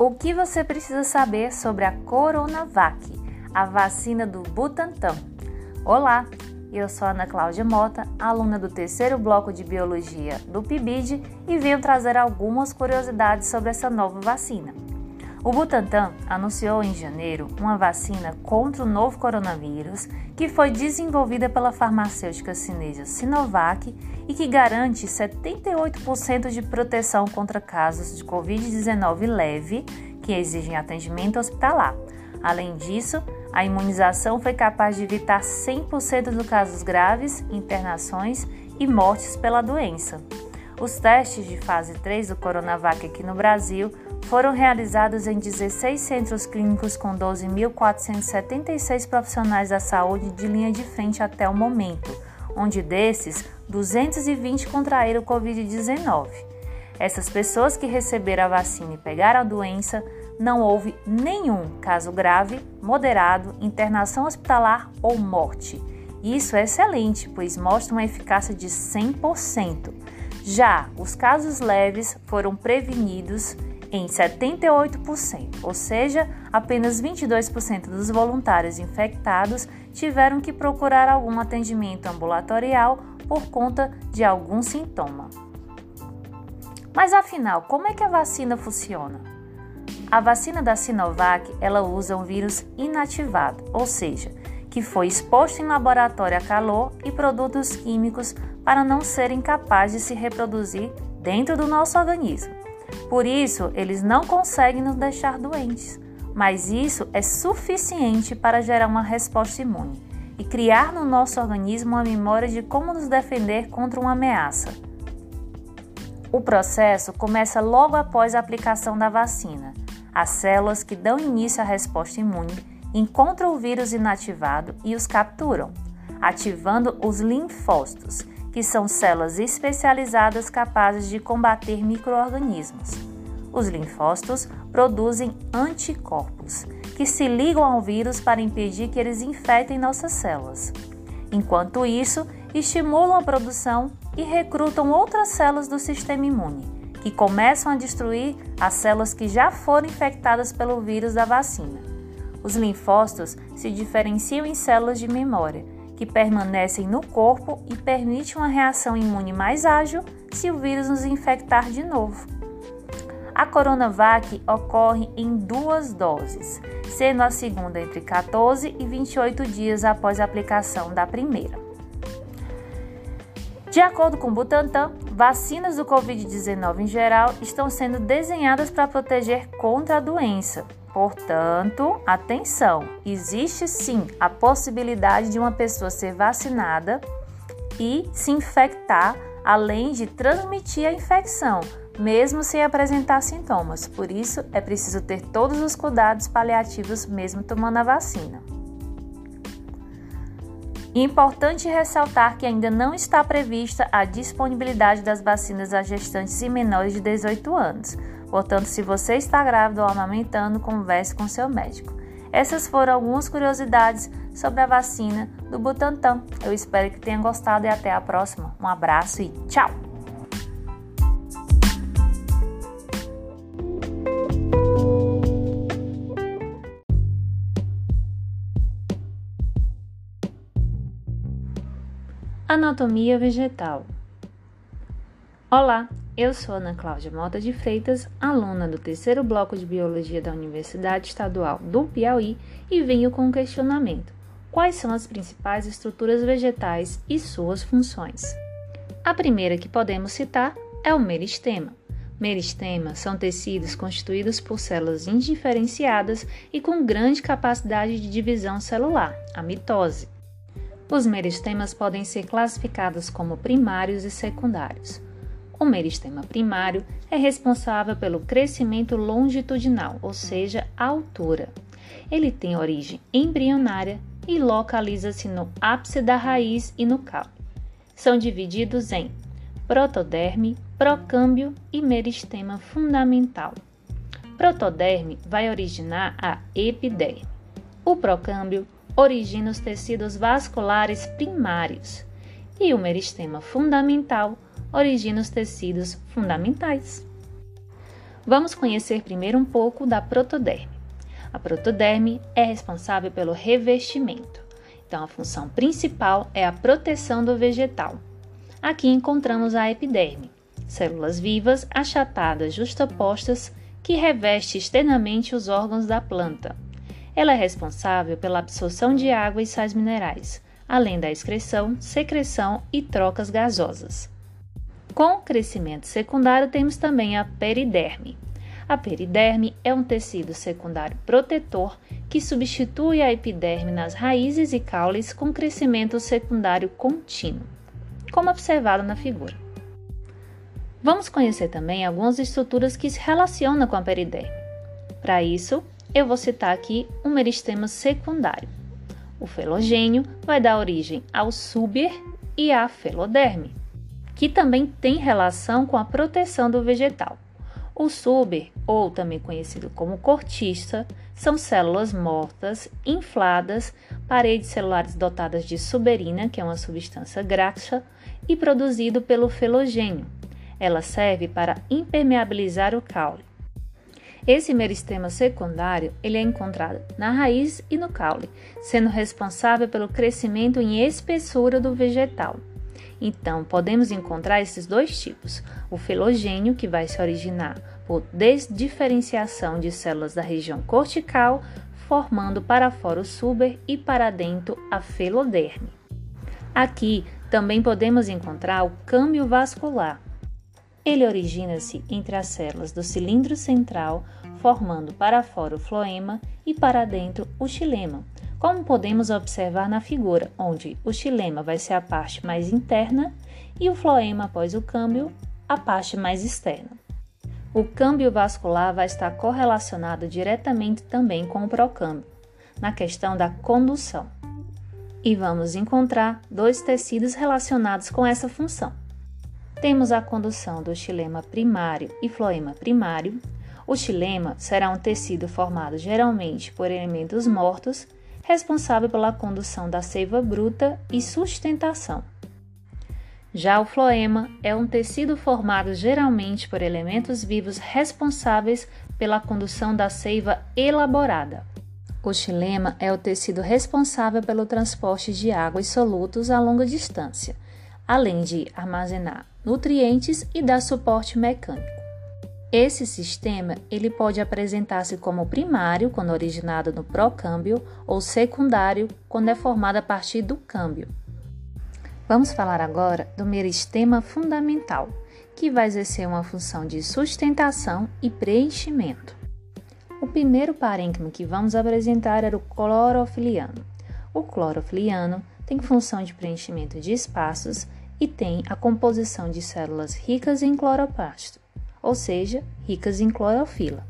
O que você precisa saber sobre a Coronavac, a vacina do Butantan? Olá, eu sou Ana Cláudia Mota, aluna do terceiro bloco de Biologia do PIBID e venho trazer algumas curiosidades sobre essa nova vacina. O Butantan anunciou em janeiro uma vacina contra o novo coronavírus que foi desenvolvida pela farmacêutica chinesa Sinovac e que garante 78% de proteção contra casos de Covid-19 leve que exigem atendimento hospitalar. Além disso, a imunização foi capaz de evitar 100% dos casos graves, internações e mortes pela doença. Os testes de fase 3 do Coronavac aqui no Brasil foram realizados em 16 centros clínicos com 12.476 profissionais da saúde de linha de frente até o momento, onde desses, 220 contraíram Covid-19. Essas pessoas que receberam a vacina e pegaram a doença, não houve nenhum caso grave, moderado, internação hospitalar ou morte. Isso é excelente, pois mostra uma eficácia de 100%. Já os casos leves foram prevenidos em 78%, ou seja, apenas 22% dos voluntários infectados tiveram que procurar algum atendimento ambulatorial por conta de algum sintoma. Mas afinal, como é que a vacina funciona? A vacina da Sinovac, ela usa um vírus inativado, ou seja, que foi exposto em laboratório a calor e produtos químicos para não serem capazes de se reproduzir dentro do nosso organismo. Por isso, eles não conseguem nos deixar doentes, mas isso é suficiente para gerar uma resposta imune e criar no nosso organismo uma memória de como nos defender contra uma ameaça. O processo começa logo após a aplicação da vacina. As células que dão início à resposta imune encontram o vírus inativado e os capturam, ativando os linfócitos, que são células especializadas capazes de combater microorganismos. Os linfócitos produzem anticorpos, que se ligam ao vírus para impedir que eles infectem nossas células. Enquanto isso, estimulam a produção e recrutam outras células do sistema imune, que começam a destruir as células que já foram infectadas pelo vírus da vacina. Os linfócitos se diferenciam em células de memória que permanecem no corpo e permite uma reação imune mais ágil se o vírus nos infectar de novo. A Coronavac ocorre em duas doses, sendo a segunda entre 14 e 28 dias após a aplicação da primeira. De acordo com Butantan, vacinas do Covid-19 em geral estão sendo desenhadas para proteger contra a doença, Portanto, atenção, existe sim a possibilidade de uma pessoa ser vacinada e se infectar, além de transmitir a infecção, mesmo sem apresentar sintomas. Por isso, é preciso ter todos os cuidados paliativos mesmo tomando a vacina. Importante ressaltar que ainda não está prevista a disponibilidade das vacinas a gestantes e menores de 18 anos. Portanto, se você está grávida ou amamentando, converse com seu médico. Essas foram algumas curiosidades sobre a vacina do Butantan. Eu espero que tenha gostado e até a próxima. Um abraço e tchau! Anatomia vegetal. Olá, eu sou Ana Cláudia Mota de Freitas, aluna do terceiro bloco de Biologia da Universidade Estadual do Piauí e venho com um questionamento: quais são as principais estruturas vegetais e suas funções? A primeira que podemos citar é o meristema. Meristemas são tecidos constituídos por células indiferenciadas e com grande capacidade de divisão celular, a mitose. Os meristemas podem ser classificados como primários e secundários. O meristema primário é responsável pelo crescimento longitudinal, ou seja, a altura. Ele tem origem embrionária e localiza-se no ápice da raiz e no caule. São divididos em protoderme, procâmbio e meristema fundamental. Protoderme vai originar a epiderme. O procâmbio origina os tecidos vasculares primários e o meristema fundamental origina os tecidos fundamentais. Vamos conhecer primeiro um pouco da protoderme. A protoderme é responsável pelo revestimento. Então, a função principal é a proteção do vegetal. Aqui encontramos a epiderme, células vivas achatadas justapostas que reveste externamente os órgãos da planta. Ela é responsável pela absorção de água e sais minerais, além da excreção, secreção e trocas gasosas. Com o crescimento secundário, temos também a periderme. A periderme é um tecido secundário protetor que substitui a epiderme nas raízes e caules com crescimento secundário contínuo, como observado na figura. Vamos conhecer também algumas estruturas que se relacionam com a periderme. Para isso, eu vou citar aqui um meristema secundário. O felogênio vai dar origem ao súber e à feloderme, que também tem relação com a proteção do vegetal. O súber, ou também conhecido como cortiça, são células mortas, infladas, paredes celulares dotadas de suberina, que é uma substância graxa, e produzido pelo felogênio, ela serve para impermeabilizar o caule. Esse meristema secundário ele é encontrado na raiz e no caule, sendo responsável pelo crescimento em espessura do vegetal. Então, podemos encontrar esses dois tipos: o felogênio, que vai se originar por desdiferenciação de células da região cortical, formando para fora o suber e para dentro a feloderme. Aqui também podemos encontrar o câmbio vascular, ele origina-se entre as células do cilindro central, formando para fora o floema e para dentro o xilema, como podemos observar na figura, onde o xilema vai ser a parte mais interna e o floema, após o câmbio, a parte mais externa. O câmbio vascular vai estar correlacionado diretamente também com o procâmbio, na questão da condução. E vamos encontrar dois tecidos relacionados com essa função. Temos a condução do xilema primário e floema primário. O xilema será um tecido formado geralmente por elementos mortos, responsável pela condução da seiva bruta e sustentação. Já o floema é um tecido formado geralmente por elementos vivos responsáveis pela condução da seiva elaborada. O xilema é o tecido responsável pelo transporte de água e solutos a longa distância, além de armazenar nutrientes e dar suporte mecânico. Esse sistema ele pode apresentar-se como primário quando originado no procâmbio ou secundário quando é formado a partir do câmbio. Vamos falar agora do meristema fundamental, que vai exercer uma função de sustentação e preenchimento. O primeiro parênquima que vamos apresentar era o clorofiliano. O clorofiliano tem função de preenchimento de espaços e tem a composição de células ricas em cloroplasto, ou seja, ricas em clorofila.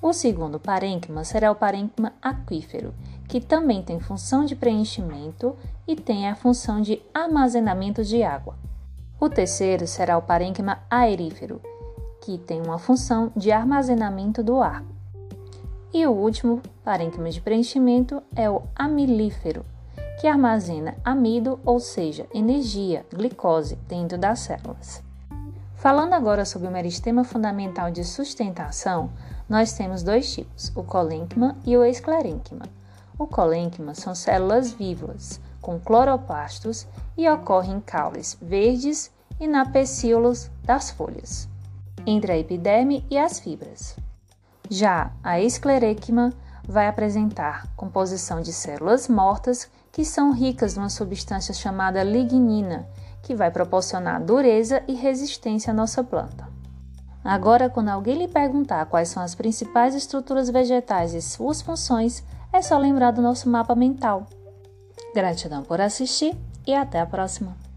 O segundo parênquima será o parênquima aquífero, que também tem função de preenchimento e tem a função de armazenamento de água. O terceiro será o parênquima aerífero, que tem uma função de armazenamento do ar. E o último parênquima de preenchimento é o amilífero, que armazena amido, ou seja, energia, glicose, dentro das células. Falando agora sobre o meristema fundamental de sustentação, nós temos dois tipos, o colênquima e o esclerênquima. O colênquima são células vivas, com cloroplastos e ocorrem em caules verdes e na pecíolos das folhas, entre a epiderme e as fibras. Já a esclerênquima vai apresentar composição de células mortas que são ricas numa substância chamada lignina, que vai proporcionar dureza e resistência à nossa planta. Agora, quando alguém lhe perguntar quais são as principais estruturas vegetais e suas funções, é só lembrar do nosso mapa mental. Gratidão por assistir e até a próxima!